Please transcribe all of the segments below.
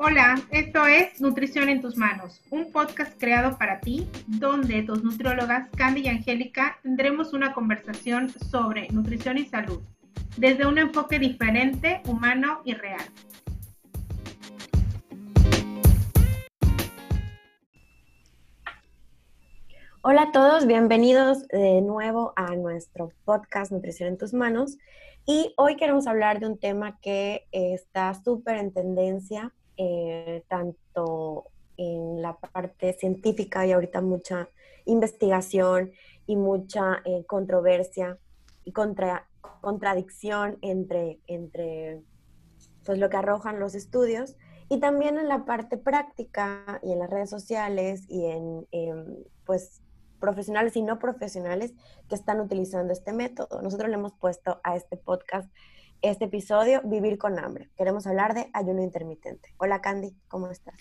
Hola, esto es Nutrición en tus manos, un podcast creado para ti, donde tus nutriólogas Candy y Angélica tendremos una conversación sobre nutrición y salud, desde un enfoque diferente, humano y real. Hola a todos, bienvenidos de nuevo a nuestro podcast Nutrición en tus manos. Y hoy queremos hablar de un tema que está súper en tendencia eh, tanto en la parte científica y ahorita mucha investigación y mucha eh, controversia y contra, contradicción entre, entre pues, lo que arrojan los estudios y también en la parte práctica y en las redes sociales y en pues profesionales y no profesionales que están utilizando este método. Nosotros le hemos puesto a este podcast este episodio, Vivir con hambre. Queremos hablar de ayuno intermitente. Hola Candy, ¿cómo estás?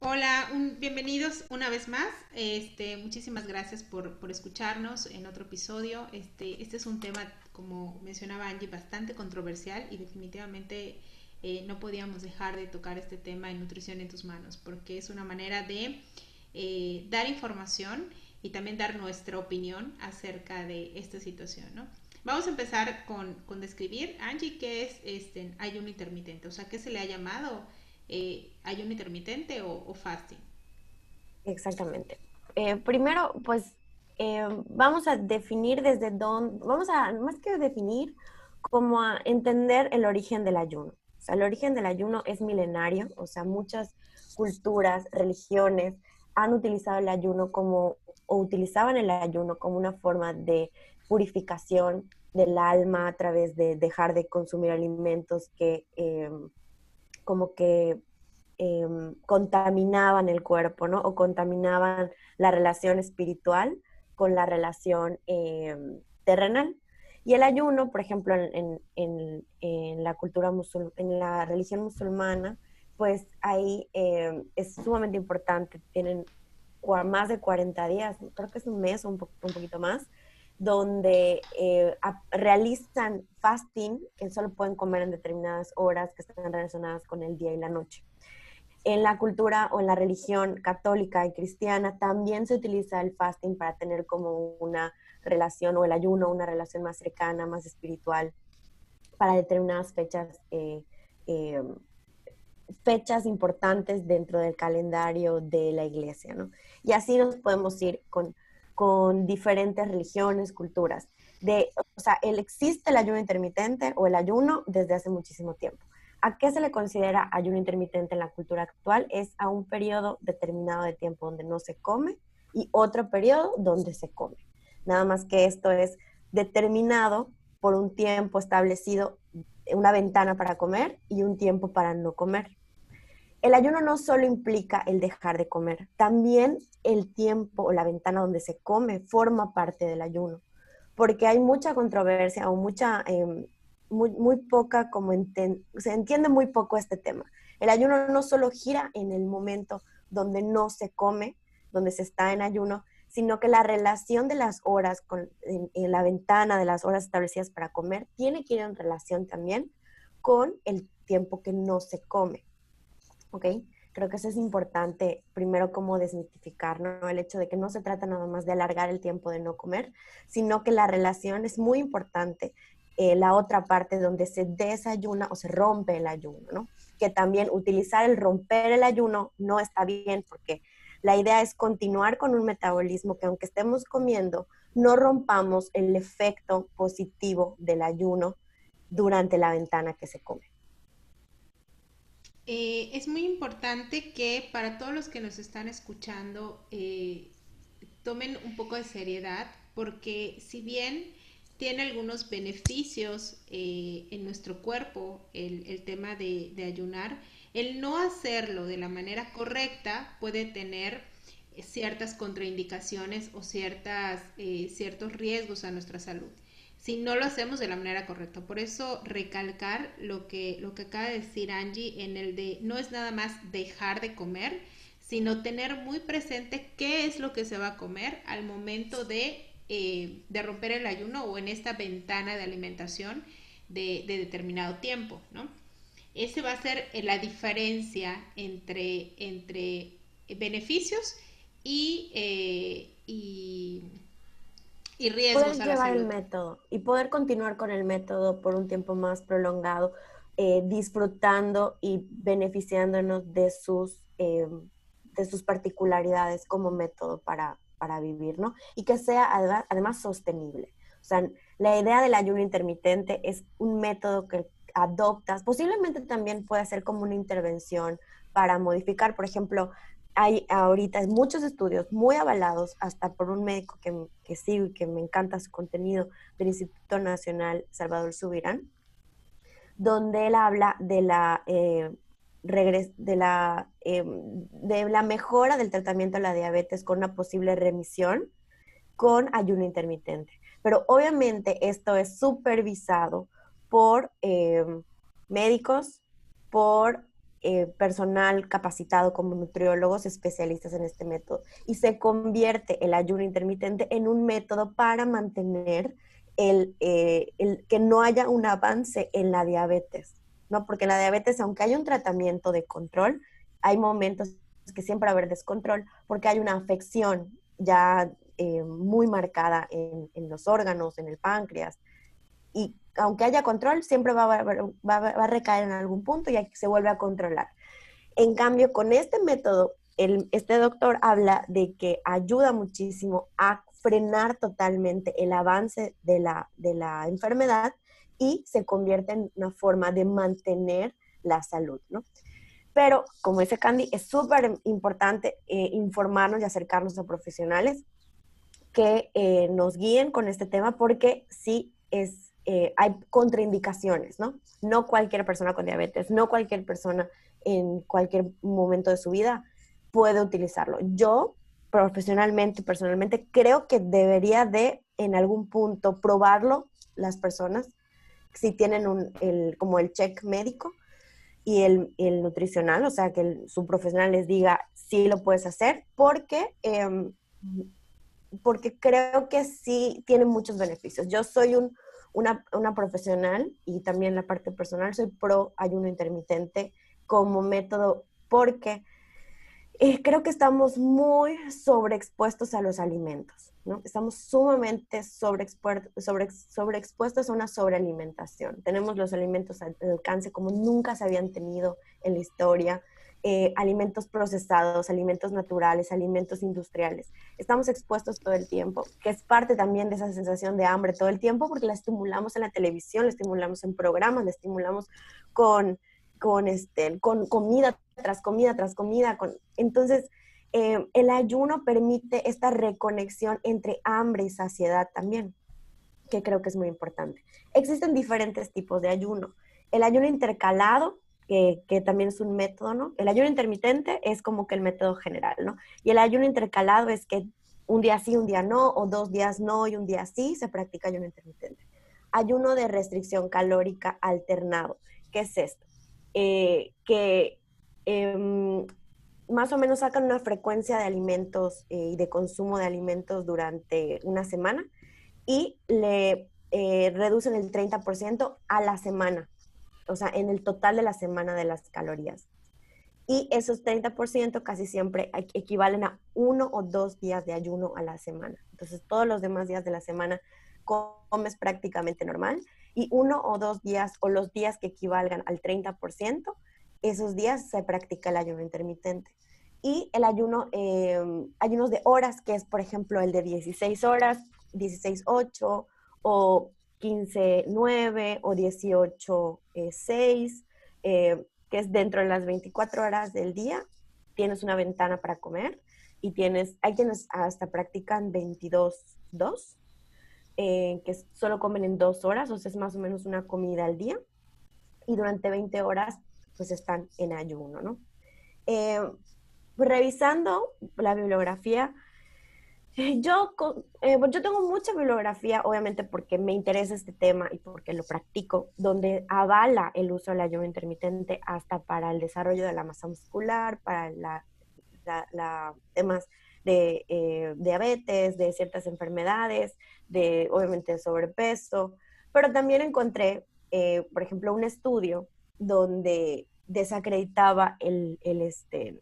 Hola, bienvenidos una vez más. Este, muchísimas gracias por, escucharnos en otro episodio. Este, este es un tema, como mencionaba Angie, bastante controversial y definitivamente eh, no podíamos dejar de tocar este tema en Nutrición en tus manos, porque es una manera de eh, dar información y también dar nuestra opinión acerca de esta situación, ¿no? Vamos a empezar con, con describir, Angie, qué es este ayuno intermitente, o sea, qué se le ha llamado eh, ayuno intermitente o, fasting. Exactamente. Eh, primero, pues eh, vamos a definir desde dónde, vamos a, más que definir, como a entender el origen del ayuno. O sea, el origen del ayuno es milenario, o sea, muchas culturas, religiones han utilizado el ayuno como, o utilizaban el ayuno como una forma de purificación del alma a través de dejar de consumir alimentos que em, como que em, contaminaban el cuerpo, ¿no? O contaminaban la relación espiritual con la relación em, terrenal. Y el ayuno, por ejemplo, en, la cultura musulmana, en la religión musulmana, pues ahí es sumamente importante. Tienen más de 40 días, creo que es un mes o un poquito más, donde eh, realizan fasting, que solo pueden comer en determinadas horas que están relacionadas con el día y la noche. En la cultura o en la religión católica y cristiana también se utiliza el fasting para tener como una relación o el ayuno, una relación más cercana, más espiritual, para determinadas fechas, eh, eh, fechas importantes dentro del calendario de la iglesia, ¿no? Y así nos podemos ir con con diferentes religiones, culturas. De, o sea, el, existe el ayuno intermitente o el ayuno desde hace muchísimo tiempo. ¿A qué se le considera ayuno intermitente en la cultura actual? Es a un periodo determinado de tiempo donde no se come y otro periodo donde se come. Nada más que esto es determinado por un tiempo establecido, una ventana para comer y un tiempo para no comer el ayuno no solo implica el dejar de comer, también el tiempo o la ventana donde se come forma parte del ayuno, porque hay mucha controversia o mucha, em, muy, poca, como se entiende muy poco este tema. El ayuno no solo gira en el momento donde no se come, donde se está en ayuno, sino que la relación de las horas con, la ventana de las horas establecidas para comer tiene que ir en relación también con el tiempo que no se come. ¿Ok? Creo que eso es importante, primero como desmitificar, ¿no? El hecho de que no se trata nada más de alargar el tiempo de no comer, sino que la relación es muy importante, eh, la otra parte donde se desayuna o se rompe el ayuno, ¿no? Que también utilizar el romper el ayuno no está bien porque la idea es continuar con un metabolismo que aunque estemos comiendo, no rompamos el efecto positivo del ayuno durante la ventana que se come. Eh, es muy importante que para todos los que nos están escuchando eh, tomen un poco de seriedad porque si bien tiene algunos beneficios eh, en nuestro cuerpo el, tema de, ayunar, el no hacerlo de la manera correcta puede tener ciertas contraindicaciones o ciertas, ciertos riesgos a nuestra salud si no lo hacemos de la manera correcta. Por eso recalcar lo que, lo que acaba de decir Angie en el de no es nada más dejar de comer, sino tener muy presente qué es lo que se va a comer al momento de, eh, de romper el ayuno o en esta ventana de alimentación de, determinado tiempo, ¿no? ese va a ser la diferencia entre, entre beneficios y, eh, y, riesgos. Poder llevar el método y poder continuar con el método por un tiempo más prolongado, eh, disfrutando y beneficiándonos de sus, eh, de sus particularidades como método para, para vivir, ¿no? Y que sea además, además sostenible. O sea, la idea del ayuno intermitente es un método que adoptas, posiblemente también puede ser como una intervención para modificar, por ejemplo, hay ahorita muchos estudios muy avalados, hasta por un médico que, que sigo y que me encanta su contenido, del Instituto Nacional Salvador Subirán, donde él habla de la, eh, de, la, eh, de la mejora del tratamiento de la diabetes con una posible remisión con ayuno intermitente. Pero obviamente esto es supervisado por eh, médicos, por eh, personal capacitado como nutriólogos especialistas en este método y se convierte el ayuno intermitente en un método para mantener el, eh, el, que no haya un avance en la diabetes, ¿no? Porque la diabetes, aunque hay un tratamiento de control, hay momentos que siempre va a haber descontrol porque hay una afección ya muy marcada en, en, los órganos, en el páncreas. Y aunque haya control, siempre va a, recaer en algún punto y se vuelve a controlar. En cambio, con este método, este doctor habla de que ayuda muchísimo a frenar totalmente el avance de la, de la enfermedad y se convierte en una forma de mantener la salud, ¿no? Pero, como dice Candy, es súper importante eh, informarnos y acercarnos a profesionales que eh, nos guíen con este tema porque sí es eh, hay contraindicaciones, ¿no? No cualquier persona con diabetes, no cualquier persona en cualquier momento de su vida puede utilizarlo. Yo profesionalmente, personalmente, creo que debería de en algún punto probarlo las personas si tienen un, el, como el check médico y el, el nutricional, o sea, que su profesional les diga sí lo puedes hacer, porque, em, porque creo que sí tiene muchos beneficios. Yo soy un, una, una profesional y también la parte personal, soy pro ayuno intermitente como método porque eh, creo que estamos muy sobreexpuestos a los alimentos, ¿no? Estamos sumamente sobreexpuestos sobre, a una sobrealimentación. Tenemos los alimentos al alcance como nunca se habían tenido en la historia. Eh, alimentos procesados, alimentos naturales, alimentos industriales. Estamos expuestos todo el tiempo, que es parte también de esa sensación de hambre todo el tiempo, porque la estimulamos en la televisión, la estimulamos en programas, la estimulamos con, con, este, con comida tras comida tras comida. Entonces, eh, el ayuno permite esta reconexión entre hambre y saciedad también, que creo que es muy importante. Existen diferentes tipos de ayuno. El ayuno intercalado, que, también es un método, ¿no? El ayuno intermitente es como que el método general, ¿no? Y el ayuno intercalado es que un día sí, un día no, o dos días no y un día sí, se practica ayuno intermitente. Ayuno de restricción calórica alternado. ¿Qué es esto? Eh, que em, más o menos sacan una frecuencia de alimentos eh, y de consumo de alimentos durante una semana y le eh, reducen el 30% a la semana o sea, en el total de la semana de las calorías. Y esos 30% casi siempre equivalen a uno o dos días de ayuno a la semana. Entonces, todos los demás días de la semana comes prácticamente normal y uno o dos días o los días que equivalgan al 30%, esos días se practica el ayuno intermitente. Y el ayuno, eh, ayunos de horas, que es por ejemplo el de 16 horas, 16-8 o 15-9 o 18-6, eh, que es dentro de las 24 horas del día, tienes una ventana para comer y tienes, hay quienes hasta practican 22-2, eh, que solo comen en dos horas, o sea, es más o menos una comida al día, y durante 20 horas pues están en ayuno, ¿no? Eh, revisando la bibliografía, yo, eh, yo tengo mucha bibliografía, obviamente porque me interesa este tema y porque lo practico, donde avala el uso del ayuno intermitente hasta para el desarrollo de la masa muscular, para la, temas de eh, diabetes, de ciertas enfermedades, de obviamente sobrepeso, pero también encontré, eh, por ejemplo, un estudio donde desacreditaba el, el, este,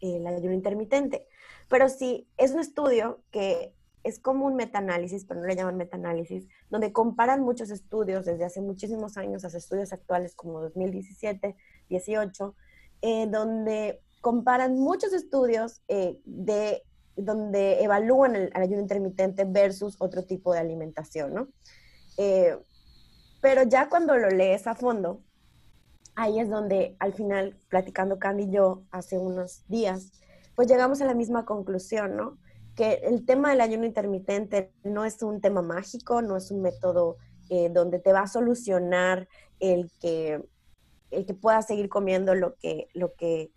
el ayuno intermitente. Pero sí, es un estudio que es como un metaanálisis, pero no le llaman metaanálisis, donde comparan muchos estudios desde hace muchísimos años a estudios actuales como 2017, 18, eh, donde comparan muchos estudios eh, de donde evalúan el, ayuno intermitente versus otro tipo de alimentación, ¿no? Eh, pero ya cuando lo lees a fondo, ahí es donde al final, platicando Candy y yo hace unos días, pues llegamos a la misma conclusión, ¿no? Que el tema del ayuno intermitente no es un tema mágico, no es un método eh, donde te va a solucionar el que, el que puedas seguir comiendo lo que, lo que,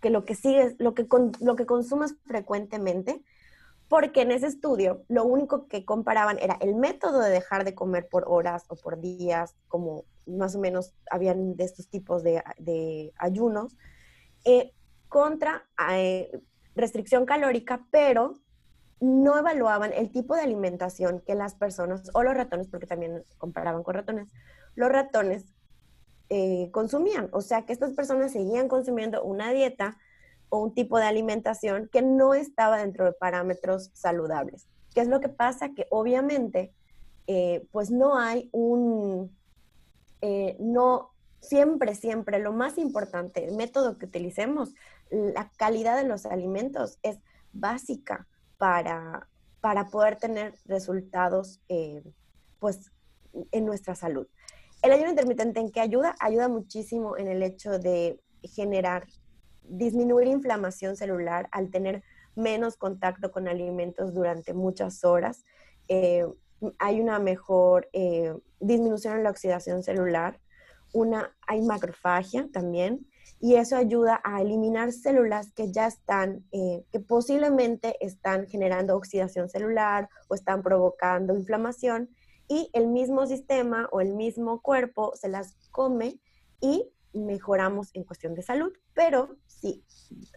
que lo que sigues, lo que, lo que consumas frecuentemente, porque en ese estudio lo único que comparaban era el método de dejar de comer por horas o por días, como más o menos habían de estos tipos de, de ayunos, eh, contra eh, restricción calórica, pero no evaluaban el tipo de alimentación que las personas o los ratones, porque también comparaban con ratones, los ratones eh, consumían. O sea que estas personas seguían consumiendo una dieta o un tipo de alimentación que no estaba dentro de parámetros saludables. ¿Qué es lo que pasa? Que obviamente, eh, pues no hay un, no, siempre, siempre, lo más importante, el método que utilicemos, la calidad de los alimentos es básica para, para poder tener resultados eh, pues, en nuestra salud. El ayuno intermitente en qué ayuda? Ayuda muchísimo en el hecho de generar, disminuir inflamación celular al tener menos contacto con alimentos durante muchas horas. Eh, hay una mejor eh, disminución en la oxidación celular, una, hay macrofagia también, y eso ayuda a eliminar células que ya están, eh, que posiblemente están generando oxidación celular o están provocando inflamación, y el mismo sistema o el mismo cuerpo se las come y mejoramos en cuestión de salud. Pero si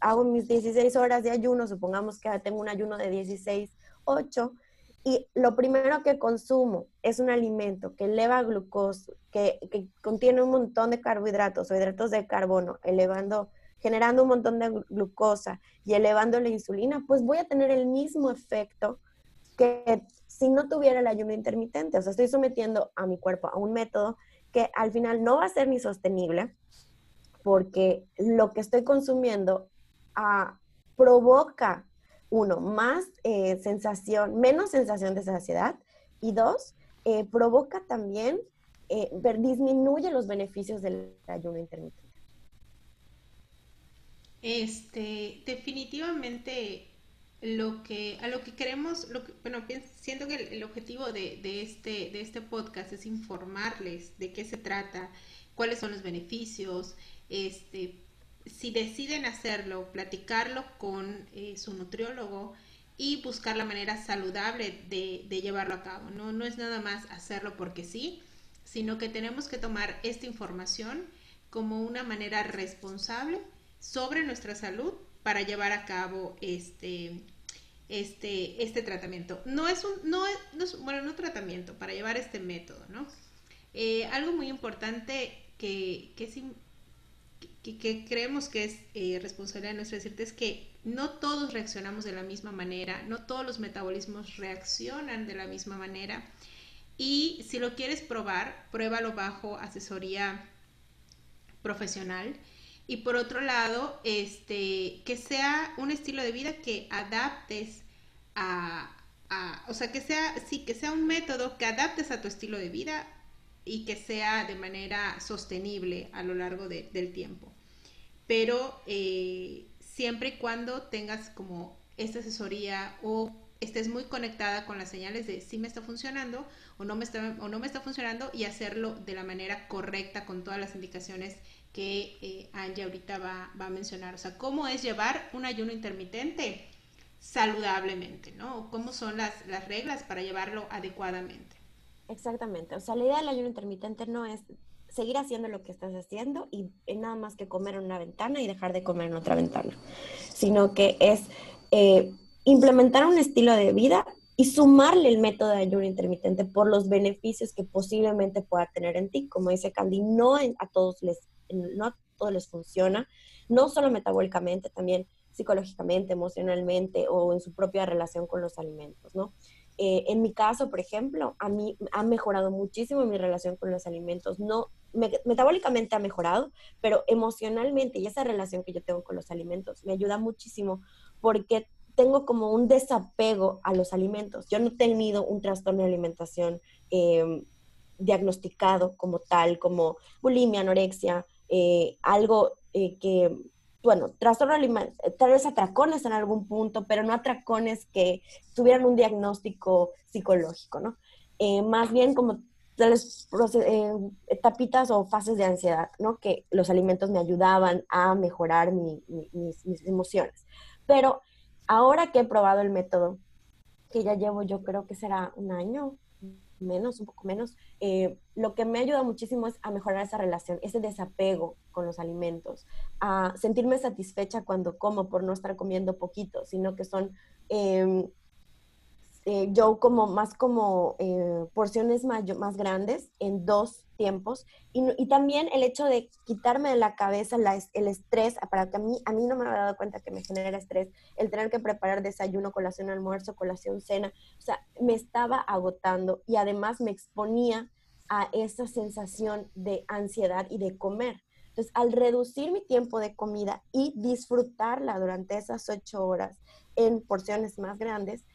hago mis 16 horas de ayuno, supongamos que tengo un ayuno de 16, 8, y lo primero que consumo es un alimento que eleva glucosa, que, contiene un montón de carbohidratos o hidratos de carbono, elevando, generando un montón de glucosa y elevando la insulina, pues voy a tener el mismo efecto que si no tuviera el ayuno intermitente. O sea, estoy sometiendo a mi cuerpo a un método que al final no va a ser ni sostenible porque lo que estoy consumiendo ah, provoca uno, más eh, sensación, menos sensación de saciedad y dos, eh, provoca también, eh, disminuye los beneficios del ayuno intermitente. Este, definitivamente lo que, a lo que queremos, lo que, bueno, siento que el, objetivo de, de, este, de este podcast es informarles de qué se trata, cuáles son los beneficios, este, si deciden hacerlo, platicarlo con eh, su nutriólogo y buscar la manera saludable de, llevarlo a cabo. ¿no? no es nada más hacerlo porque sí, sino que tenemos que tomar esta información como una manera responsable sobre nuestra salud para llevar a cabo este, este, este tratamiento. No es un, no es, bueno, no tratamiento, para llevar este método, ¿no? Eh, algo muy importante que, que es que, creemos que es eh, responsabilidad nuestra decirte es que no todos reaccionamos de la misma manera, no todos los metabolismos reaccionan de la misma manera. Y si lo quieres probar, pruébalo bajo asesoría profesional. Y por otro lado, este, que sea un estilo de vida que adaptes a, a, o sea, que sea, sí, que sea un método que adaptes a tu estilo de vida y que sea de manera sostenible a lo largo del tiempo. Pero eh, siempre y cuando tengas como esta asesoría o estés muy conectada con las señales de si me está funcionando o no me está, o no me está funcionando y hacerlo de la manera correcta con todas las indicaciones que eh, Angie ahorita va, va, a mencionar. O sea, cómo es llevar un ayuno intermitente saludablemente, ¿no? ¿Cómo son las, las reglas para llevarlo adecuadamente? Exactamente. O sea, la idea del ayuno intermitente no es seguir haciendo lo que estás haciendo y nada más que comer en una ventana y dejar de comer en otra ventana, sino que es eh, implementar un estilo de vida y sumarle el método de ayuno intermitente por los beneficios que posiblemente pueda tener en ti. Como dice Candy, no a todos les, no a todos les funciona, no solo metabólicamente, también psicológicamente, emocionalmente o en su propia relación con los alimentos, ¿no? Eh, en mi caso, por ejemplo, a mí ha mejorado muchísimo mi relación con los alimentos. No, metabólicamente ha mejorado, pero emocionalmente y esa relación que yo tengo con los alimentos me ayuda muchísimo porque tengo como un desapego a los alimentos. Yo no he tenido un trastorno de alimentación em, diagnosticado como tal, como bulimia, anorexia, eh, algo eh, que bueno, trastorno tal vez atracones en algún punto, pero no atracones que tuvieran un diagnóstico psicológico, ¿no? Eh, más bien como tales eh, o fases de ansiedad, ¿no? Que los alimentos me ayudaban a mejorar mis emociones. Pero ahora que he probado el método, que ya llevo yo creo que será un año, menos, un poco menos, eh, lo que me ayuda muchísimo es a mejorar esa relación, ese desapego con los alimentos, a sentirme satisfecha cuando como por no estar comiendo poquito, sino que son em, eh, yo como más como eh, porciones más, grandes en dos tiempos y, también el hecho de quitarme de la cabeza el estrés, para que a mí, a mí no me había dado cuenta que me genera estrés, el tener que preparar desayuno, colación, almuerzo, colación, cena, o sea, me estaba agotando y además me exponía a esa sensación de ansiedad y de comer. Entonces, al reducir mi tiempo de comida y disfrutarla durante esas ocho horas en porciones más grandes,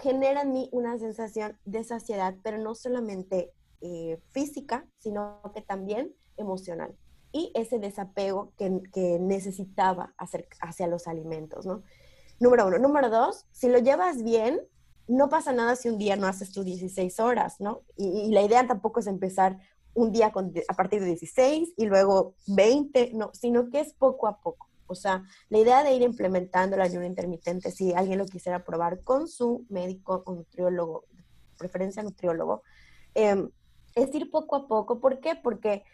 genera en mí una sensación de saciedad, pero no solamente eh, física, sino que también emocional. Y ese desapego que, que, necesitaba hacer hacia los alimentos, ¿no? Número uno. Número dos, si lo llevas bien, no pasa nada si un día no haces tus 16 horas, ¿no? Y, y la idea tampoco es empezar un día con, a partir de 16 y luego 20, no, sino que es poco a poco. O sea, la idea de ir implementando el ayuno intermitente, si alguien lo quisiera probar con su médico o nutriólogo, preferencia nutriólogo, em, es ir poco a poco. ¿Por qué? Porque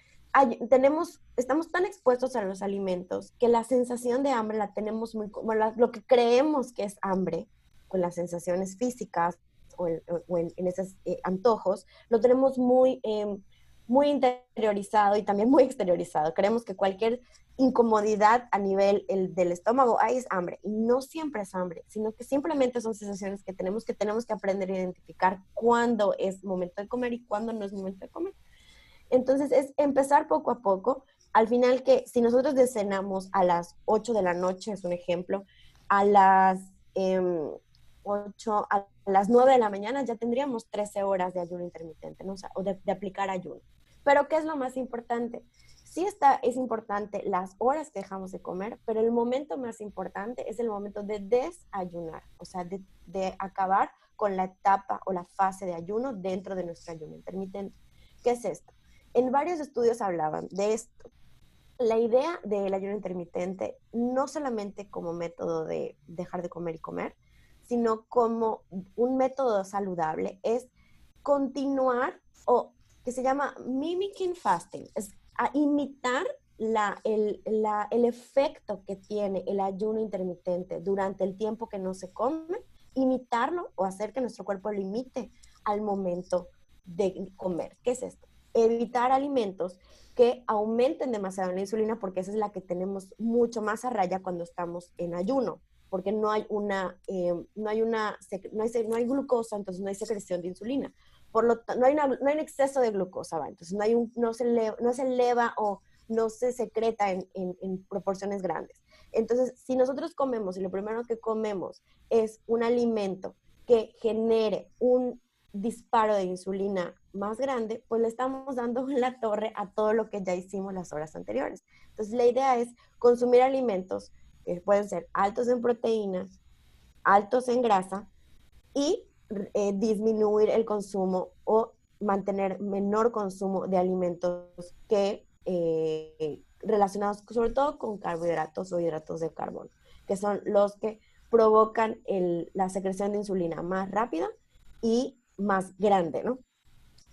tenemos, estamos tan expuestos a los alimentos que la sensación de hambre la tenemos muy, como lo que creemos que es hambre, con las sensaciones físicas o en, esos eh, antojos, lo tenemos muy, em, muy interiorizado y también muy exteriorizado. Creemos que cualquier incomodidad a nivel el, del estómago, ahí es hambre. Y no siempre es hambre, sino que simplemente son sensaciones que tenemos que tenemos que aprender a identificar cuándo es momento de comer y cuándo no es momento de comer. Entonces es empezar poco a poco. Al final que si nosotros descenamos a las 8 de la noche, es un ejemplo, a las 8, em, a las 9 de la mañana ya tendríamos 13 horas de ayuno intermitente, ¿no? o, de, de aplicar ayuno. Pero ¿qué es lo más importante? sí está, es importante las horas que dejamos de comer, pero el momento más importante es el momento de desayunar, o sea, de, de acabar con la etapa o la fase de ayuno dentro de nuestro ayuno intermitente. ¿Qué es esto? En varios estudios hablaban de esto. La idea del ayuno intermitente, no solamente como método de dejar de comer y comer, sino como un método saludable, es continuar o que se llama mimicking fasting, es a imitar la, el, el, efecto que tiene el ayuno intermitente durante el tiempo que no se come, imitarlo o hacer que nuestro cuerpo lo imite al momento de comer. ¿Qué es esto? Evitar alimentos que aumenten demasiado la insulina porque esa es la que tenemos mucho más a raya cuando estamos en ayuno, porque no hay una, eh, no hay una, no hay, no hay glucosa, entonces no hay secreción de insulina. Por lo no hay, no hay un exceso de glucosa, ¿va? entonces no, hay no, se eleva, no se eleva o no se secreta en, en, proporciones grandes. Entonces, si nosotros comemos y lo primero que comemos es un alimento que genere un disparo de insulina más grande, pues le estamos dando la torre a todo lo que ya hicimos las horas anteriores. Entonces, la idea es consumir alimentos que pueden ser altos en proteínas, altos en grasa y eh, disminuir el consumo o mantener menor consumo de alimentos que eh, relacionados sobre todo con carbohidratos o hidratos de carbono, que son los que provocan la secreción de insulina más rápida y más grande, ¿no?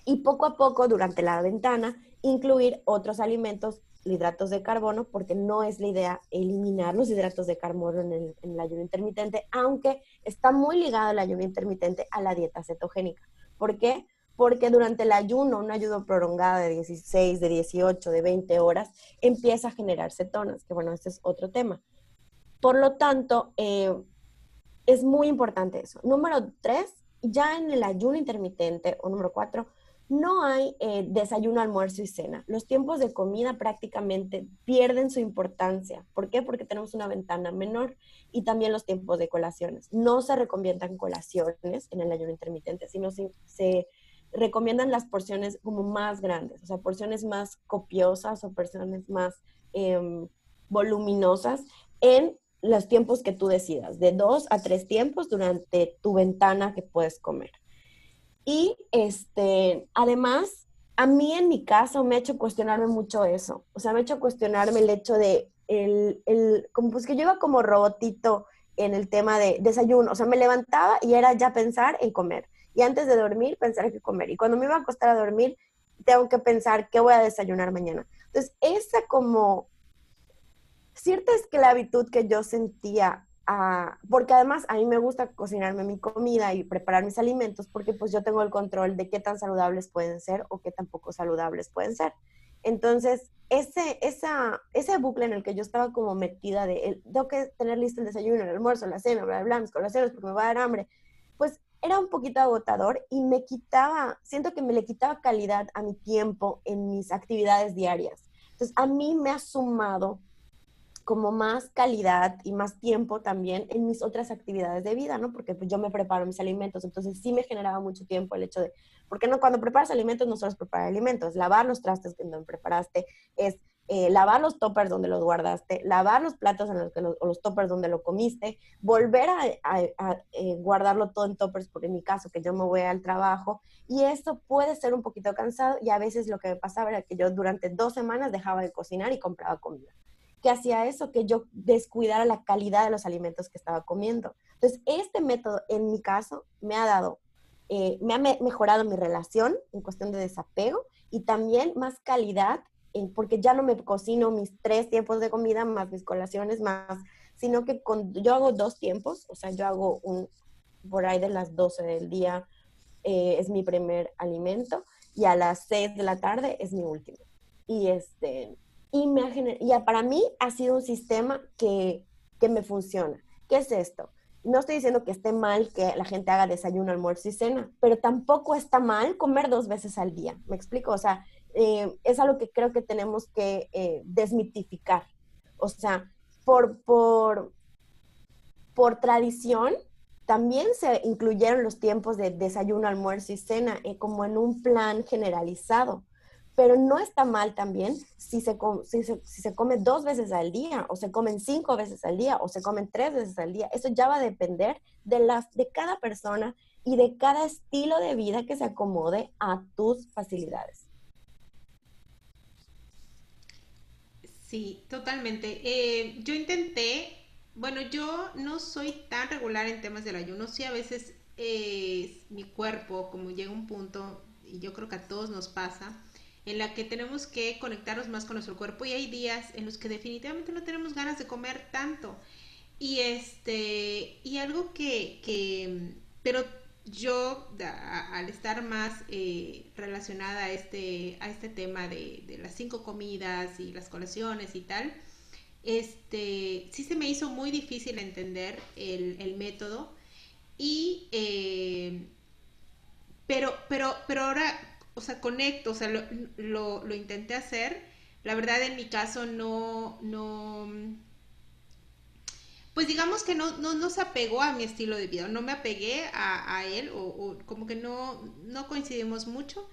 y poco a poco durante la ventana incluir otros alimentos, hidratos de carbono, porque no es la idea eliminar los hidratos de carbono en el, ayuno intermitente, aunque está muy ligado el ayuno intermitente a la dieta cetogénica. ¿Por qué? Porque durante el ayuno, un ayuno prolongado de 16, de 18, de 20 horas, empieza a generar cetonas, que bueno, este es otro tema. Por lo tanto, eh, es muy importante eso. Número tres, ya en el ayuno intermitente, o número cuatro, no hay eh, desayuno, almuerzo y cena. Los tiempos de comida prácticamente pierden su importancia. ¿Por qué? Porque tenemos una ventana menor y también los tiempos de colaciones. No se recomiendan colaciones en el ayuno intermitente, sino se, se recomiendan las porciones como más grandes, o sea, porciones más copiosas o porciones más em, voluminosas en los tiempos que tú decidas, de dos a tres tiempos durante tu ventana que puedes comer. Y este, además, a mí en mi caso me ha hecho cuestionarme mucho eso. O sea, me ha hecho cuestionarme el hecho de, el, el, como pues que yo iba como robotito en el tema de desayuno. O sea, me levantaba y era ya pensar en comer. Y antes de dormir, pensar en comer. Y cuando me iba a acostar a dormir, tengo que pensar qué voy a desayunar mañana. Entonces, esa como cierta esclavitud que yo sentía porque además a mí me gusta cocinarme mi comida y preparar mis alimentos porque pues yo tengo el control de qué tan saludables pueden ser o qué tan poco saludables pueden ser. Entonces, ese, esa, ese bucle en el que yo estaba como metida de, el, tengo que tener listo el desayuno, el almuerzo, la cena, bla, bla, bla, mis colaciones porque me va a dar hambre, pues era un poquito agotador y me quitaba, siento que me le quitaba calidad a mi tiempo en mis actividades diarias. Entonces, a mí me ha sumado como más calidad y más tiempo también en mis otras actividades de vida, ¿no? Porque pues yo me preparo mis alimentos, entonces sí me generaba mucho tiempo el hecho de, porque no, cuando preparas alimentos no solo preparar alimentos, lavar los trastes que donde preparaste, es eh, lavar los toppers donde los guardaste, lavar los platos en los que o los toppers donde lo comiste, volver a, eh, guardarlo todo en toppers, porque en mi caso que yo me voy al trabajo, y esto puede ser un poquito cansado y a veces lo que me pasaba era que yo durante dos semanas dejaba de cocinar y compraba comida que hacía eso, que yo descuidara la calidad de los alimentos que estaba comiendo. Entonces, este método, en mi caso, me ha dado, eh, me ha mejorado mi relación en cuestión de desapego y también más calidad, porque ya no me cocino mis tres tiempos de comida, más mis colaciones, más, sino que yo hago dos tiempos, o sea, yo hago un, por ahí de las 12 del día eh, es mi primer alimento y a las 6 de la tarde es mi último. Y este, y, me y para mí ha sido un sistema que, que me funciona. ¿Qué es esto? No estoy diciendo que esté mal que la gente haga desayuno, almuerzo y cena, pero tampoco está mal comer dos veces al día. ¿Me explico? O sea, eh, es algo que creo que tenemos que eh, desmitificar. O sea, por, por, por tradición, también se incluyeron los tiempos de desayuno, almuerzo y cena eh, como en un plan generalizado pero no está mal también si se, si se, come dos veces al día, o se comen cinco veces al día, o se comen tres veces al día. Eso ya va a depender de, las, de cada persona y de cada estilo de vida que se acomode a tus facilidades. Sí, totalmente. Eh, yo intenté, bueno, yo no soy tan regular en temas del ayuno, sí a veces eh, mi cuerpo, como llega un punto, y yo creo que a todos nos pasa, en la que tenemos que conectarnos más con nuestro cuerpo y hay días en los que definitivamente no tenemos ganas de comer tanto. Y este, y algo que, que pero yo al estar más eh, relacionada a este, a este tema de, las cinco comidas y las colaciones y tal, este, sí se me hizo muy difícil entender el, el método y eh, pero, pero, pero ahora o sea, conecto, o sea, lo, lo, intenté hacer. La verdad, en mi caso, no, no, pues digamos que no, no, no se apegó a mi estilo de vida, no me apegué a, a él, o, como que no, no coincidimos mucho.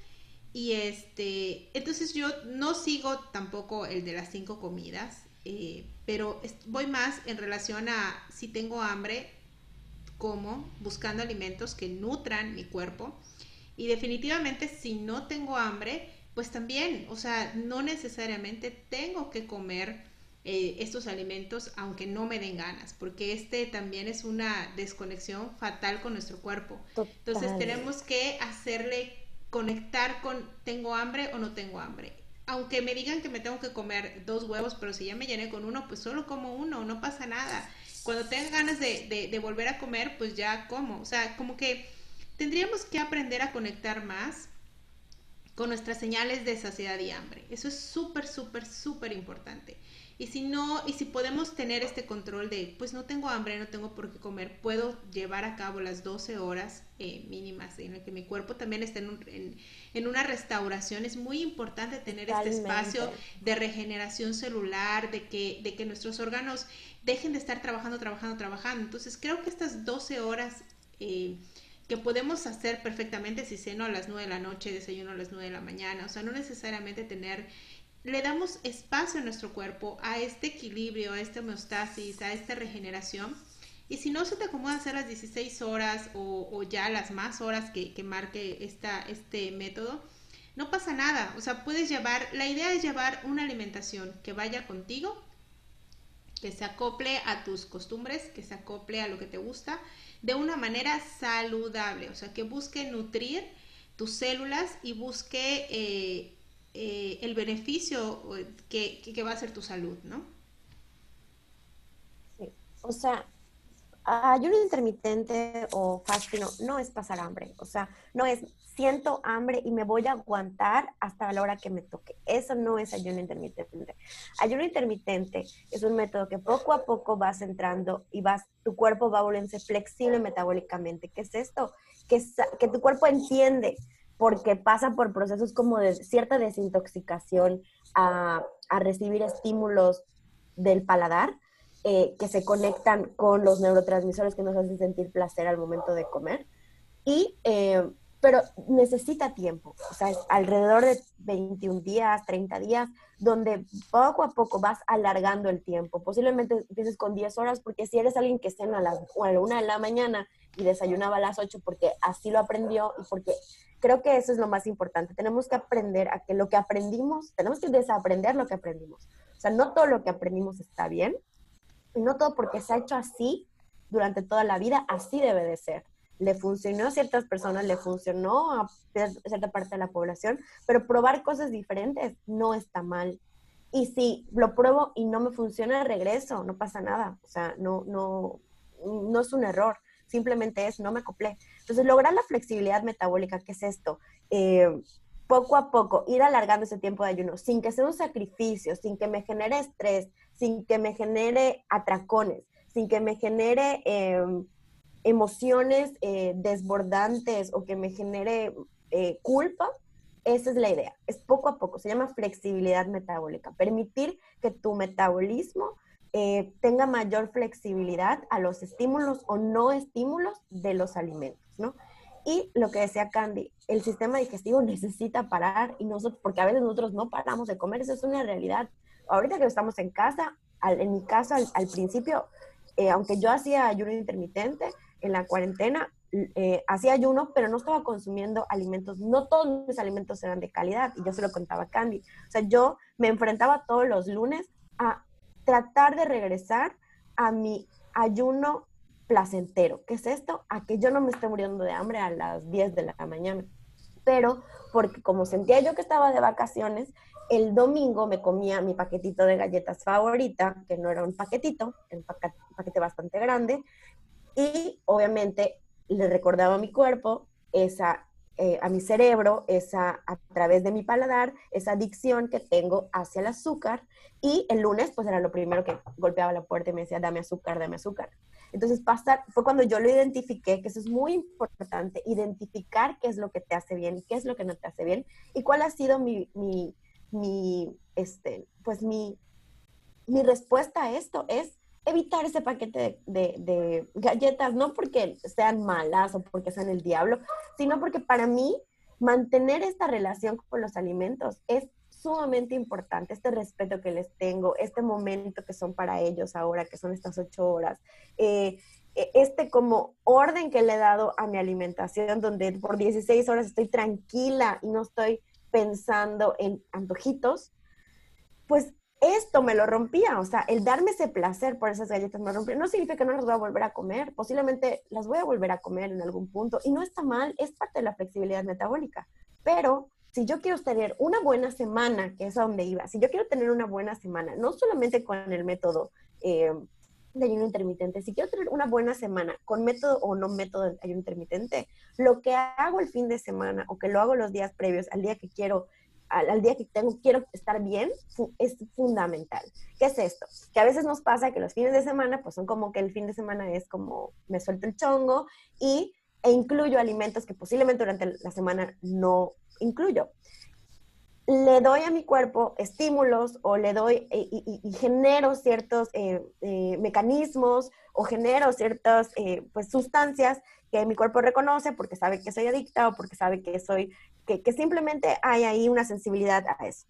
Y este, entonces yo no sigo tampoco el de las cinco comidas, eh, pero voy más en relación a si tengo hambre, como buscando alimentos que nutran mi cuerpo y definitivamente si no tengo hambre, pues también, o sea, no necesariamente tengo que comer eh, estos alimentos aunque no me den ganas, porque este también es una desconexión fatal con nuestro cuerpo. Entonces tenemos que hacerle conectar con tengo hambre o no tengo hambre. Aunque me digan que me tengo que comer dos huevos, pero si ya me llené con uno, pues solo como uno, no pasa nada. Cuando tenga ganas de, de volver a comer, pues ya como. O sea, como que tendríamos que aprender a conectar más con nuestras señales de saciedad y hambre. Eso es súper, súper, súper importante. Y si no, y si podemos tener este control de, pues no tengo hambre, no tengo por qué comer, puedo llevar a cabo las 12 horas eh, mínimas en las que mi cuerpo también está en, en, una restauración. Es muy importante tener este espacio de regeneración celular, de que, de que nuestros órganos dejen de estar trabajando, trabajando, trabajando. Entonces creo que estas 12 horas... Eh, que podemos hacer perfectamente si ceno a las 9 de la noche, desayuno a las 9 de la mañana, o sea, no necesariamente tener le damos espacio a nuestro cuerpo, a este equilibrio, a esta homeostasis, a esta regeneración. Y si no se te acomoda hacer las 16 horas o, ya las más horas que, marque esta, este método, no pasa nada. O sea, puedes llevar, la idea es llevar una alimentación que vaya contigo, que se acople a tus costumbres, que se acople a lo que te gusta, de una manera saludable. O sea, que busque nutrir tus células y busque... Eh, eh, el beneficio que, que, va a ser tu salud, ¿no? Sí, o sea, ayuno intermitente o fasting no, es pasar hambre, o sea, no es siento hambre y me voy a aguantar hasta la hora que me toque. Eso no es ayuno intermitente. Ayuno intermitente es un método que poco a poco vas entrando y vas, tu cuerpo va volviéndose flexible metabólicamente. ¿Qué es esto? Que, que tu cuerpo entiende porque pasa por procesos como de cierta desintoxicación a, recibir estímulos del paladar eh, que se conectan con los neurotransmisores que nos hacen sentir placer al momento de comer. Y, eh, pero necesita tiempo, o sea, es alrededor de 21 días, 30 días, donde poco a poco vas alargando el tiempo. Posiblemente empieces con 10 horas, porque si eres alguien que cena a las a la 1 de la mañana y desayunaba a las 8 porque así lo aprendió y porque creo que eso es lo más importante. Tenemos que aprender a que lo que aprendimos, tenemos que desaprender lo que aprendimos. O sea, no todo lo que aprendimos está bien y no todo porque se ha hecho así durante toda la vida, así debe de ser. Le funcionó a ciertas personas, le funcionó a cierta parte de la población, pero probar cosas diferentes no está mal. Y si lo pruebo y no me funciona, regreso, no pasa nada. O sea, no, no, no es un error simplemente es, no me acoplé. Entonces, lograr la flexibilidad metabólica, ¿qué es esto? Eh, poco a poco, ir alargando ese tiempo de ayuno, sin que sea un sacrificio, sin que me genere estrés, sin que me genere atracones, sin que me genere em, emociones eh, desbordantes o que me genere eh, culpa, esa es la idea. Es poco a poco, se llama flexibilidad metabólica, permitir que tu metabolismo eh, tenga mayor flexibilidad a los estímulos o no estímulos de los alimentos, ¿no? Y lo que decía Candy, el sistema digestivo necesita parar y nosotros, porque a veces nosotros no paramos de comer, eso es una realidad. Ahorita que estamos en casa, en mi casa al, principio, aunque yo hacía ayuno intermitente en la cuarentena, eh, hacía ayuno, pero no estaba consumiendo alimentos, no todos mis alimentos eran de calidad, y yo se lo contaba a Candy. O sea, yo me enfrentaba todos los lunes a tratar de regresar a mi ayuno placentero. ¿Qué es esto? A que yo no me esté muriendo de hambre a las 10 de la mañana. Pero porque como sentía yo que estaba de vacaciones, el domingo me comía mi paquetito de galletas favorita, que no era un paquetito, era un paquete bastante grande, y obviamente le recordaba a mi cuerpo esa eh, a mi cerebro esa, a través de mi paladar, esa adicción que tengo hacia el azúcar. Y el lunes, pues era lo primero que golpeaba la puerta y me decía, dame azúcar, dame azúcar. Entonces, pasar, fue cuando yo lo identifiqué, que eso es muy importante, identificar qué es lo que te hace bien y qué es lo que no te hace bien, y cuál ha sido mi, mi, mi este, pues mi, mi respuesta a esto es evitar ese paquete de, galletas, no porque sean malas o porque sean el diablo, sino porque para mí mantener esta relación con los alimentos es sumamente importante, este respeto que les tengo, este momento que son para ellos ahora, que son estas ocho horas, eh, e, este como orden que le he dado a mi alimentación, donde por 16 horas estoy tranquila y no estoy pensando en antojitos, pues esto me lo rompía, o sea, el darme ese placer por esas galletas me rompía. No significa que no las voy a volver a comer, posiblemente las voy a volver a comer en algún punto y no está mal, es parte de la flexibilidad metabólica. Pero si yo quiero tener una buena semana, que es a donde iba, si yo quiero tener una buena semana, no solamente con el método eh, de ayuno intermitente, si quiero tener una buena semana con método o no método de ayuno intermitente, lo que hago el fin de semana o que lo hago los días previos al día que quiero al, día que tengo, quiero estar bien, es fundamental. ¿Qué es esto? Que a veces nos pasa que los fines de semana, pues son como que el fin de semana es como me suelto el chongo y, e incluyo alimentos que posiblemente durante la semana no incluyo. Le doy a mi cuerpo estímulos o le doy eh, y, genero ciertos eh, eh, mecanismos o genero ciertas pues, sustancias que mi cuerpo reconoce porque sabe que soy adicta o porque sabe que soy, que, simplemente hay ahí una sensibilidad a eso.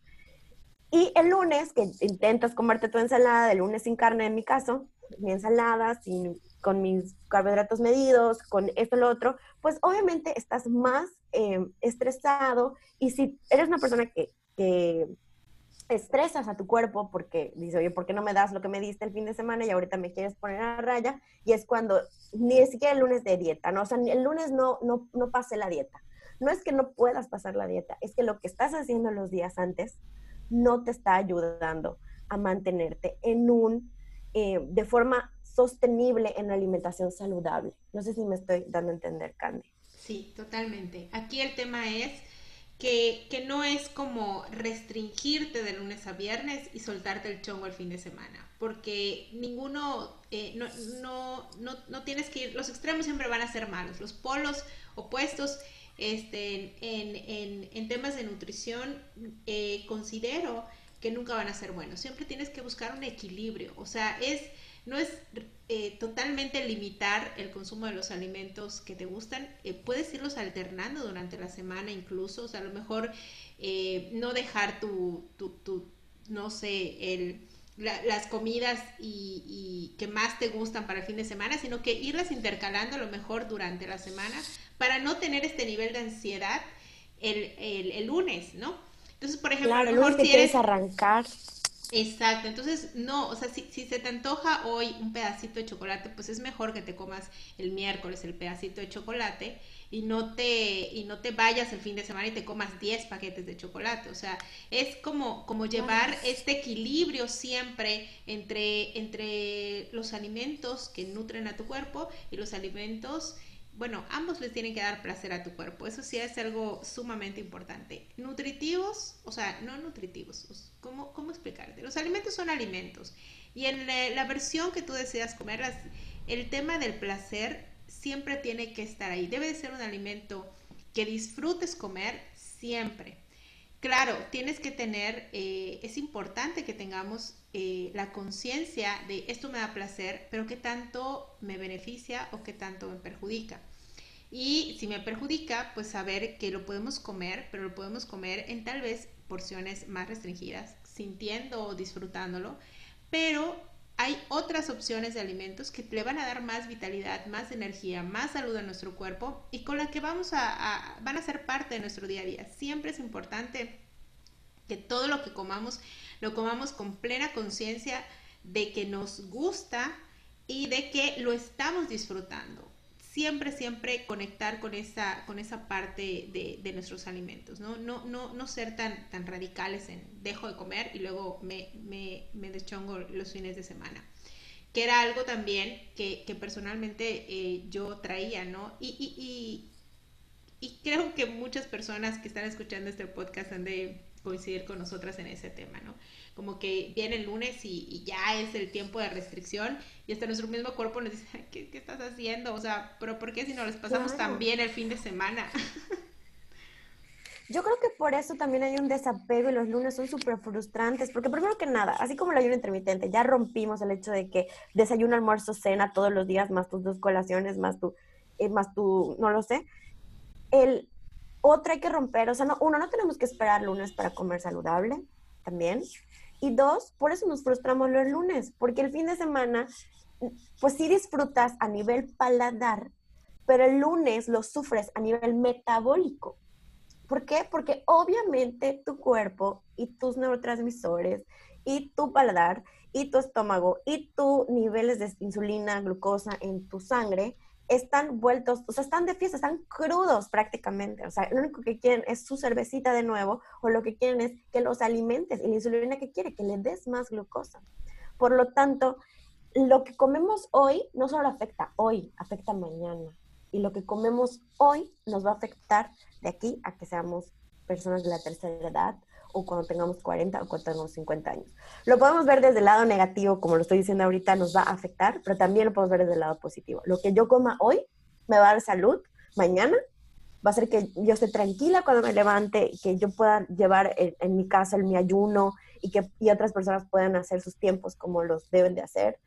Y el lunes, que intentas comerte tu ensalada, el lunes sin carne en mi caso, mi ensalada, sin, con mis carbohidratos medidos, con esto lo otro, pues obviamente estás más eh, estresado y si eres una persona que estresas a tu cuerpo porque dice, oye, ¿por qué no me das lo que me diste el fin de semana y ahorita me quieres poner a raya? Y es cuando ni siquiera el lunes de dieta, ¿no? O sea, el lunes no, no, no pase la dieta. No es que no puedas pasar la dieta, es que lo que estás haciendo los días antes no te está ayudando a mantenerte en un, eh, de forma sostenible en la alimentación saludable. No sé si me estoy dando a entender, Candy. Sí, totalmente. Aquí el tema es que, no es como restringirte de lunes a viernes y soltarte el chongo el fin de semana, porque ninguno, eh, no, no, no, no, tienes que ir, los extremos siempre van a ser malos, los polos opuestos este, en, en, en temas de nutrición eh, considero que nunca van a ser buenos, siempre tienes que buscar un equilibrio, o sea, es no es eh, totalmente limitar el consumo de los alimentos que te gustan, eh, puedes irlos alternando durante la semana incluso, o sea, a lo mejor eh, no dejar tu, tu, tu, no sé, el, las comidas y, que más te gustan para el fin de semana, sino que irlas intercalando a lo mejor durante la semana para no tener este nivel de ansiedad el, el, lunes, ¿no? Entonces, por ejemplo, a lo mejor si quieres arrancar Exacto, entonces no, o sea, si, si, se te antoja hoy un pedacito de chocolate, pues es mejor que te comas el miércoles el pedacito de chocolate y no te, y no te vayas el fin de semana y te comas 10 paquetes de chocolate. O sea, es como, como llevar este equilibrio siempre entre, entre los alimentos que nutren a tu cuerpo y los alimentos bueno, ambos les tienen que dar placer a tu cuerpo. Eso sí es algo sumamente importante. Nutritivos, o sea, no nutritivos. ¿Cómo, cómo explicarte? Los alimentos son alimentos. Y en la, versión que tú decidas comerlas, el tema del placer siempre tiene que estar ahí. Debe de ser un alimento que disfrutes comer siempre. Claro, tienes que tener, eh, es importante que tengamos eh, la conciencia de esto me da placer, pero qué tanto me beneficia o qué tanto me perjudica. Y si me perjudica, pues saber que lo podemos comer, pero lo podemos comer en tal vez porciones más restringidas, sintiendo o disfrutándolo, pero hay otras opciones de alimentos que le van a dar más vitalidad, más energía, más salud a nuestro cuerpo y con la que vamos a, a, van a ser parte de nuestro día a día. Siempre es importante que todo lo que comamos lo comamos con plena conciencia de que nos gusta y de que lo estamos disfrutando siempre, siempre conectar con esa, con esa parte de, nuestros alimentos, ¿no? No, no, no ser tan, tan radicales en dejo de comer y luego me, me, me deschongo los fines de semana. Que era algo también que, que personalmente eh, yo traía, ¿no? Y, y, y, y, creo que muchas personas que están escuchando este podcast han de coincidir con nosotras en ese tema, ¿no? como que viene el lunes y, ya es el tiempo de restricción y hasta nuestro mismo cuerpo nos dice, ¿qué, qué estás haciendo? O sea, pero ¿por qué si no les pasamos tan bien el fin de semana? Yo creo que por eso también hay un desapego y los lunes son súper frustrantes, porque primero que nada, así como el ayuno intermitente, ya rompimos el hecho de que desayuno, almuerzo, cena todos los días, más tus dos colaciones, más tu, eh, más tu, no lo sé. El otro hay que romper, o sea, no, uno, no tenemos que esperar lunes para comer saludable, también. Y dos, por eso nos frustramos los lunes, porque el fin de semana, pues sí disfrutas a nivel paladar, pero el lunes lo sufres a nivel metabólico. ¿Por qué? Porque obviamente tu cuerpo y tus neurotransmisores y tu paladar y tu estómago y tus niveles de insulina, glucosa en tu sangre están vueltos, o sea, están de fiesta, están crudos prácticamente. O sea, lo único que quieren es su cervecita de nuevo, o lo que quieren es que los alimentes. Y la insulina que quiere, que le des más glucosa. Por lo tanto, lo que comemos hoy no solo afecta hoy, afecta mañana. Y lo que comemos hoy nos va a afectar de aquí a que seamos personas de la tercera edad o cuando tengamos 40 o cuando tengamos 50 años. Lo podemos ver desde el lado negativo, como lo estoy diciendo ahorita, nos va a afectar, pero también lo podemos ver desde el lado positivo. Lo que yo coma hoy me va a dar salud, mañana va a hacer que yo esté tranquila cuando me levante, que yo pueda llevar en, mi casa el mi ayuno y que y otras personas puedan hacer sus tiempos como los deben de hacer.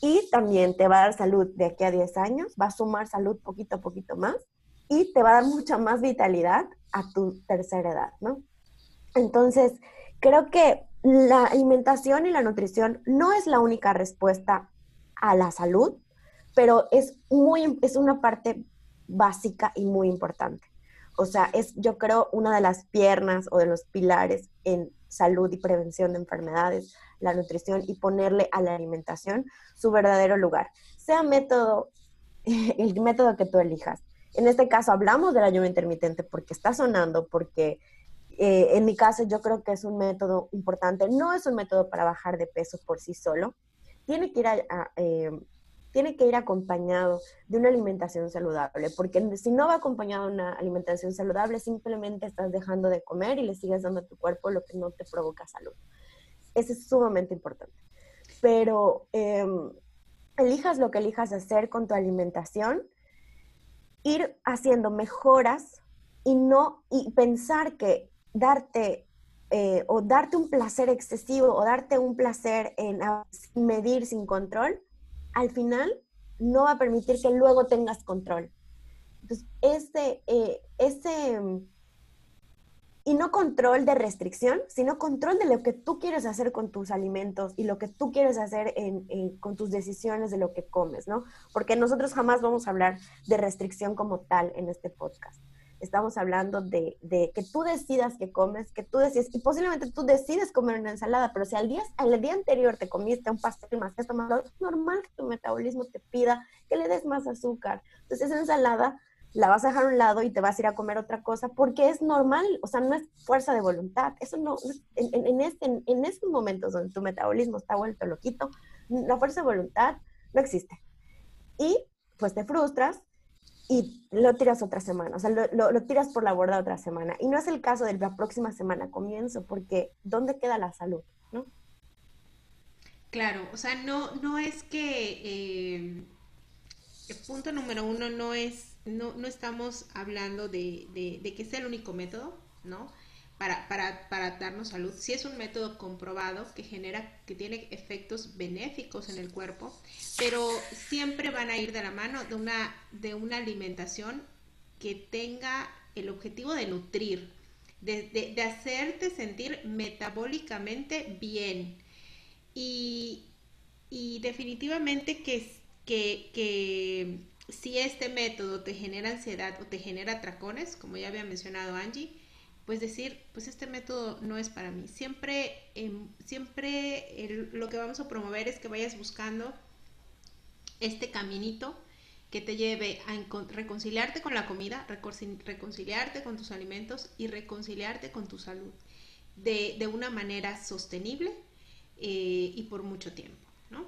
Y también te va a dar salud de aquí a 10 años, va a sumar salud poquito a poquito más y te va a dar mucha más vitalidad a tu tercera edad, ¿no? Entonces, creo que la alimentación y la nutrición no es la única respuesta a la salud, pero es, muy, es una parte básica y muy importante. O sea, es yo creo una de las piernas o de los pilares en salud y prevención de enfermedades, la nutrición y ponerle a la alimentación su verdadero lugar. Sea método, el método que tú elijas. En este caso hablamos del ayuno intermitente porque está sonando, porque eh, en mi caso, yo creo que es un método importante. No es un método para bajar de peso por sí solo. Tiene que ir, eh, tiene que ir acompañado de una alimentación saludable, porque si no va acompañado de una alimentación saludable, simplemente estás dejando de comer y le sigues dando a tu cuerpo lo que no te provoca salud. Eso es sumamente importante. Pero em, elijas lo que elijas hacer con tu alimentación, ir haciendo mejoras y no y pensar que darte eh, o darte un placer excesivo o darte un placer en medir sin control, al final no va a permitir que luego tengas control. Entonces, ese, eh, ese, y no control de restricción, sino control de lo que tú quieres hacer con tus alimentos y lo que tú quieres hacer con tus decisiones de lo que comes, ¿no? Porque nosotros jamás vamos a hablar de restricción como tal en este podcast estamos hablando de, que tú decidas que comes, que tú decides, y posiblemente tú decides comer una ensalada, pero si al día, al día anterior te comiste un pastel más que esto más, es normal que tu metabolismo te pida que le des más azúcar. Entonces esa ensalada la vas a dejar a un lado y te vas a ir a comer otra cosa porque es normal, o sea, no es fuerza de voluntad. Eso no, en, en, este, en estos momentos donde tu metabolismo está vuelto loquito, la fuerza de voluntad no existe. Y pues te frustras y lo tiras otra semana, o sea, lo, tiras por la borda otra semana. Y no es el caso de la próxima semana comienzo, porque ¿dónde queda la salud? ¿no? Claro, o sea, no, no es que eh, punto número uno no es, no, no estamos hablando de, de, de que sea el único método, ¿no? Para, para, para darnos salud. Si es un método comprobado que genera, que tiene efectos benéficos en el cuerpo, pero siempre van a ir de la mano de una, de una alimentación que tenga el objetivo de nutrir, de, de, hacerte sentir metabólicamente bien. Y, y definitivamente que, que, que si este método te genera ansiedad o te genera tracones, como ya había mencionado Angie, pues decir, pues este método no es para mí. Siempre, em, siempre lo que vamos a promover es que vayas buscando este caminito que te lleve a reconciliarte con la comida, reconciliarte con tus alimentos y reconciliarte con tu salud de, de una manera sostenible eh, y por mucho tiempo, ¿no?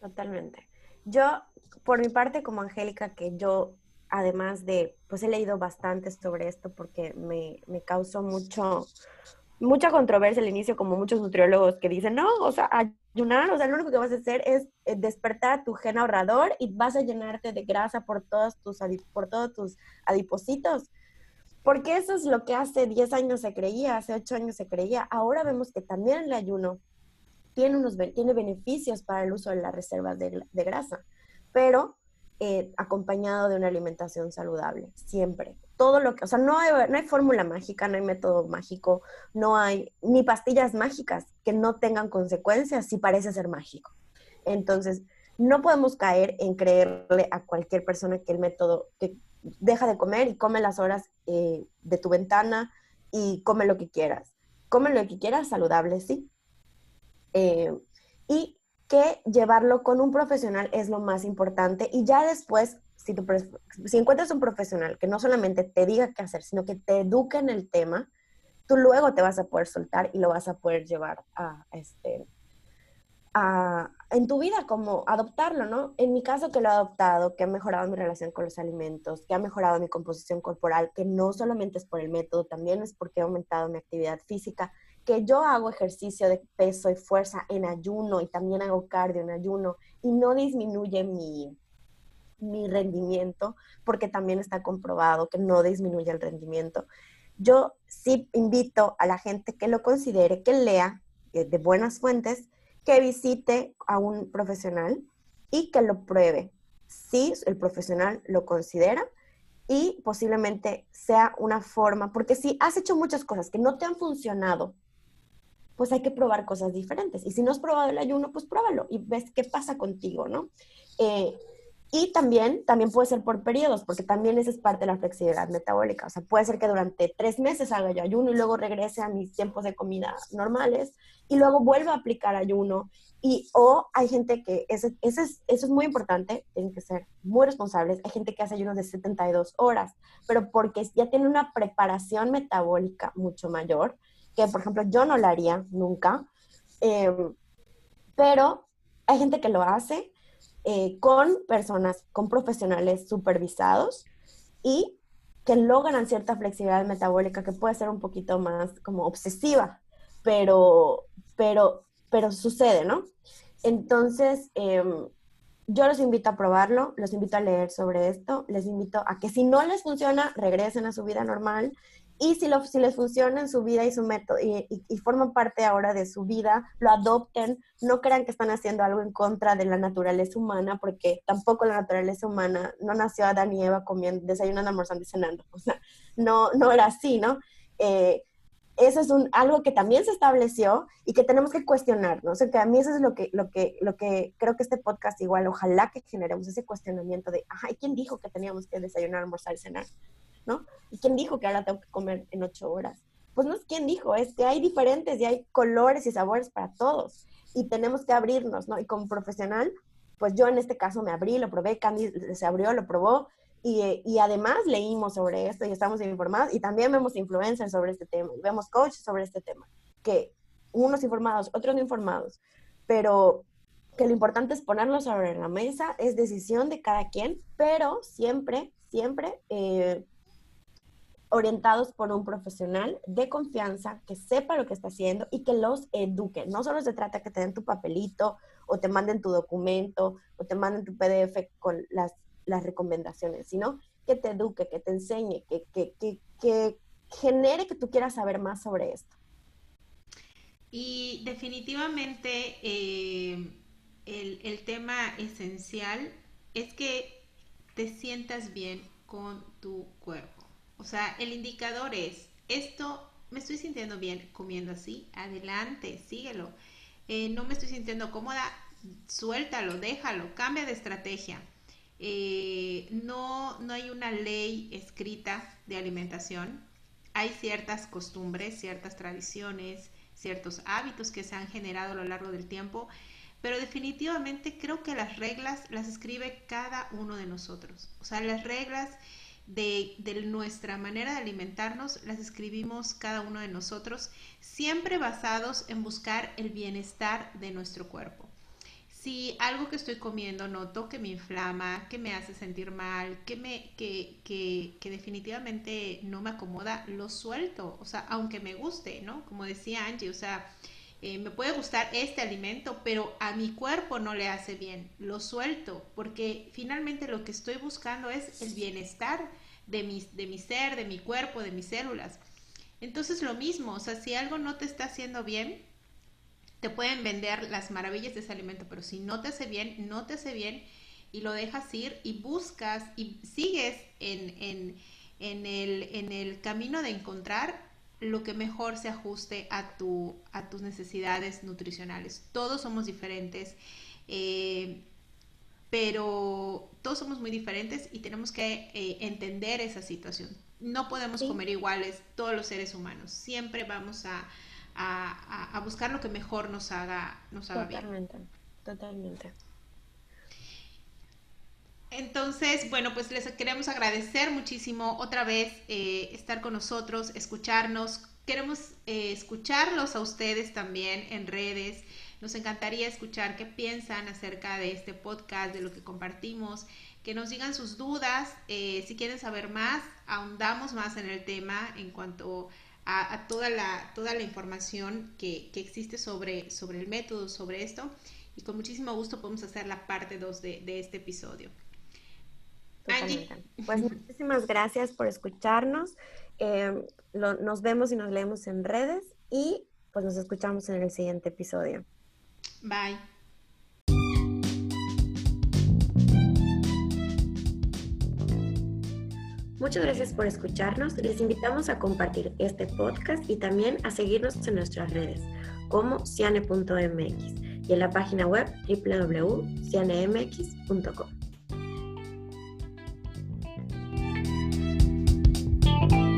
Totalmente. Yo, por mi parte, como Angélica, que yo además de, pues he leído bastante sobre esto porque me, me causó mucho, mucha controversia al inicio, como muchos nutriólogos que dicen, no, o sea, ayunar, o sea, lo único que vas a hacer es eh, despertar tu gen ahorrador y vas a llenarte de grasa por todos tus, por todos tus adipositos. Porque eso es lo que hace 10 años se creía, hace 8 años se creía. Ahora vemos que también el ayuno tiene, unos, tiene beneficios para el uso de las reservas de, de grasa, pero eh, acompañado de una alimentación saludable, siempre. Todo lo que, o sea, no hay, no hay fórmula mágica, no hay método mágico, no hay ni pastillas mágicas que no tengan consecuencias si parece ser mágico. Entonces, no podemos caer en creerle a cualquier persona que el método, que deja de comer y come las horas eh, de tu ventana y come lo que quieras. Come lo que quieras, saludable, sí. Eh, y que llevarlo con un profesional es lo más importante y ya después, si, si encuentras un profesional que no solamente te diga qué hacer, sino que te eduque en el tema, tú luego te vas a poder soltar y lo vas a poder llevar a, este, a, en tu vida, como adoptarlo, ¿no? En mi caso que lo he adoptado, que ha mejorado mi relación con los alimentos, que ha mejorado mi composición corporal, que no solamente es por el método, también es porque he aumentado mi actividad física, que yo hago ejercicio de peso y fuerza en ayuno y también hago cardio en ayuno y no disminuye mi, mi rendimiento, porque también está comprobado que no disminuye el rendimiento. Yo sí invito a la gente que lo considere, que lea eh, de buenas fuentes, que visite a un profesional y que lo pruebe. Si el profesional lo considera y posiblemente sea una forma, porque si has hecho muchas cosas que no te han funcionado, pues hay que probar cosas diferentes. Y si no has probado el ayuno, pues pruébalo y ves qué pasa contigo, ¿no? Eh, y también, también puede ser por periodos, porque también esa es parte de la flexibilidad metabólica. O sea, puede ser que durante tres meses haga yo ayuno y luego regrese a mis tiempos de comida normales y luego vuelva a aplicar ayuno. Y, o hay gente que, ese, ese es, eso es muy importante, tienen que ser muy responsables. Hay gente que hace ayunos de 72 horas, pero porque ya tiene una preparación metabólica mucho mayor, que por ejemplo yo no la haría nunca. Em, pero hay gente que lo hace eh, con personas, con profesionales supervisados y que logran cierta flexibilidad metabólica que puede ser un poquito más como obsesiva, pero, pero, pero sucede, ¿no? Entonces, em, yo los invito a probarlo, los invito a leer sobre esto, les invito a que si no les funciona, regresen a su vida normal y si, lo, si les funciona en su vida y su método y, y, forman parte ahora de su vida, lo adopten, no crean que están haciendo algo en contra de la naturaleza humana, porque tampoco la naturaleza humana no nació Adán y Eva comiendo, desayunando, almorzando y cenando. O sea, no, no era así, ¿no? Eh, eso es un, algo que también se estableció y que tenemos que cuestionar, ¿no? O sea, que a mí eso es lo que, lo que, lo que creo que este podcast igual, ojalá que generemos ese cuestionamiento de, ay, ¿quién dijo que teníamos que desayunar, almorzar y cenar? ¿no? ¿Y quién dijo que ahora tengo que comer en ocho horas? Pues no es quién dijo, es que hay diferentes y hay colores y sabores para todos y tenemos que abrirnos, ¿no? Y como profesional, pues yo en este caso me abrí, lo probé, Candy se abrió, lo probó y, y además leímos sobre esto y estamos informados y también vemos influencers sobre este tema y vemos coaches sobre este tema, que unos informados, otros no informados, pero que lo importante es ponerlo sobre la mesa, es decisión de cada quien, pero siempre, siempre eh, orientados por un profesional de confianza que sepa lo que está haciendo y que los eduque. No solo se trata que te den tu papelito o te manden tu documento o te manden tu PDF con las, las recomendaciones, sino que te eduque, que te enseñe, que, que, que, que genere que tú quieras saber más sobre esto. Y definitivamente eh, el, el tema esencial es que te sientas bien con tu cuerpo o sea, el indicador es, esto, me estoy sintiendo bien comiendo así, adelante, síguelo. Eh, no me estoy sintiendo cómoda, suéltalo, déjalo, cambia de estrategia. Eh, no, no hay una ley escrita de alimentación. Hay ciertas costumbres, ciertas tradiciones, ciertos hábitos que se han generado a lo largo del tiempo, pero definitivamente creo que las reglas las escribe cada uno de nosotros. O sea, las reglas de, nuestra manera de alimentarnos las escribimos cada uno de nosotros, siempre basados en buscar el bienestar de nuestro cuerpo. Si algo que estoy comiendo noto que me inflama, que me hace sentir mal, que, me, que, que, que definitivamente no me acomoda, lo suelto. O sea, aunque me guste, ¿no? Como decía Angie, o sea, eh, me puede gustar este alimento, pero a mi cuerpo no le hace bien. Lo suelto porque finalmente lo que estoy buscando es el bienestar de mi, de mi ser, de mi cuerpo, de mis células. Entonces lo mismo, o sea, si algo no te está haciendo bien, te pueden vender las maravillas de ese alimento, pero si no te hace bien, no te hace bien y lo dejas ir y buscas y sigues en, en, en, el, en el camino de encontrar lo que mejor se ajuste a, tu, a tus necesidades nutricionales. Todos somos diferentes, eh, pero todos somos muy diferentes y tenemos que eh, entender esa situación. No podemos comer iguales todos los seres humanos. Siempre vamos a, a, buscar lo que mejor nos haga, nos haga Totalmente. Totalmente. Entonces, bueno, pues les queremos agradecer muchísimo otra vez eh, estar con nosotros, escucharnos. Queremos eh, escucharlos a ustedes también en redes. Nos encantaría escuchar qué piensan acerca de este podcast, de lo que compartimos, que nos digan sus dudas. Eh, si quieren saber más, ahondamos más en el tema en cuanto a, toda, la, toda la información que, que, existe sobre, sobre el método, sobre esto. Y con muchísimo gusto podemos hacer la parte 2 de, de este episodio. Pues muchísimas gracias por escucharnos. Eh, nos vemos y nos leemos en redes y pues nos escuchamos en el siguiente episodio. Bye. Muchas gracias por escucharnos. Les invitamos a compartir este podcast y también a seguirnos en nuestras redes como ciane.mx y en la página web www.cianemx.com.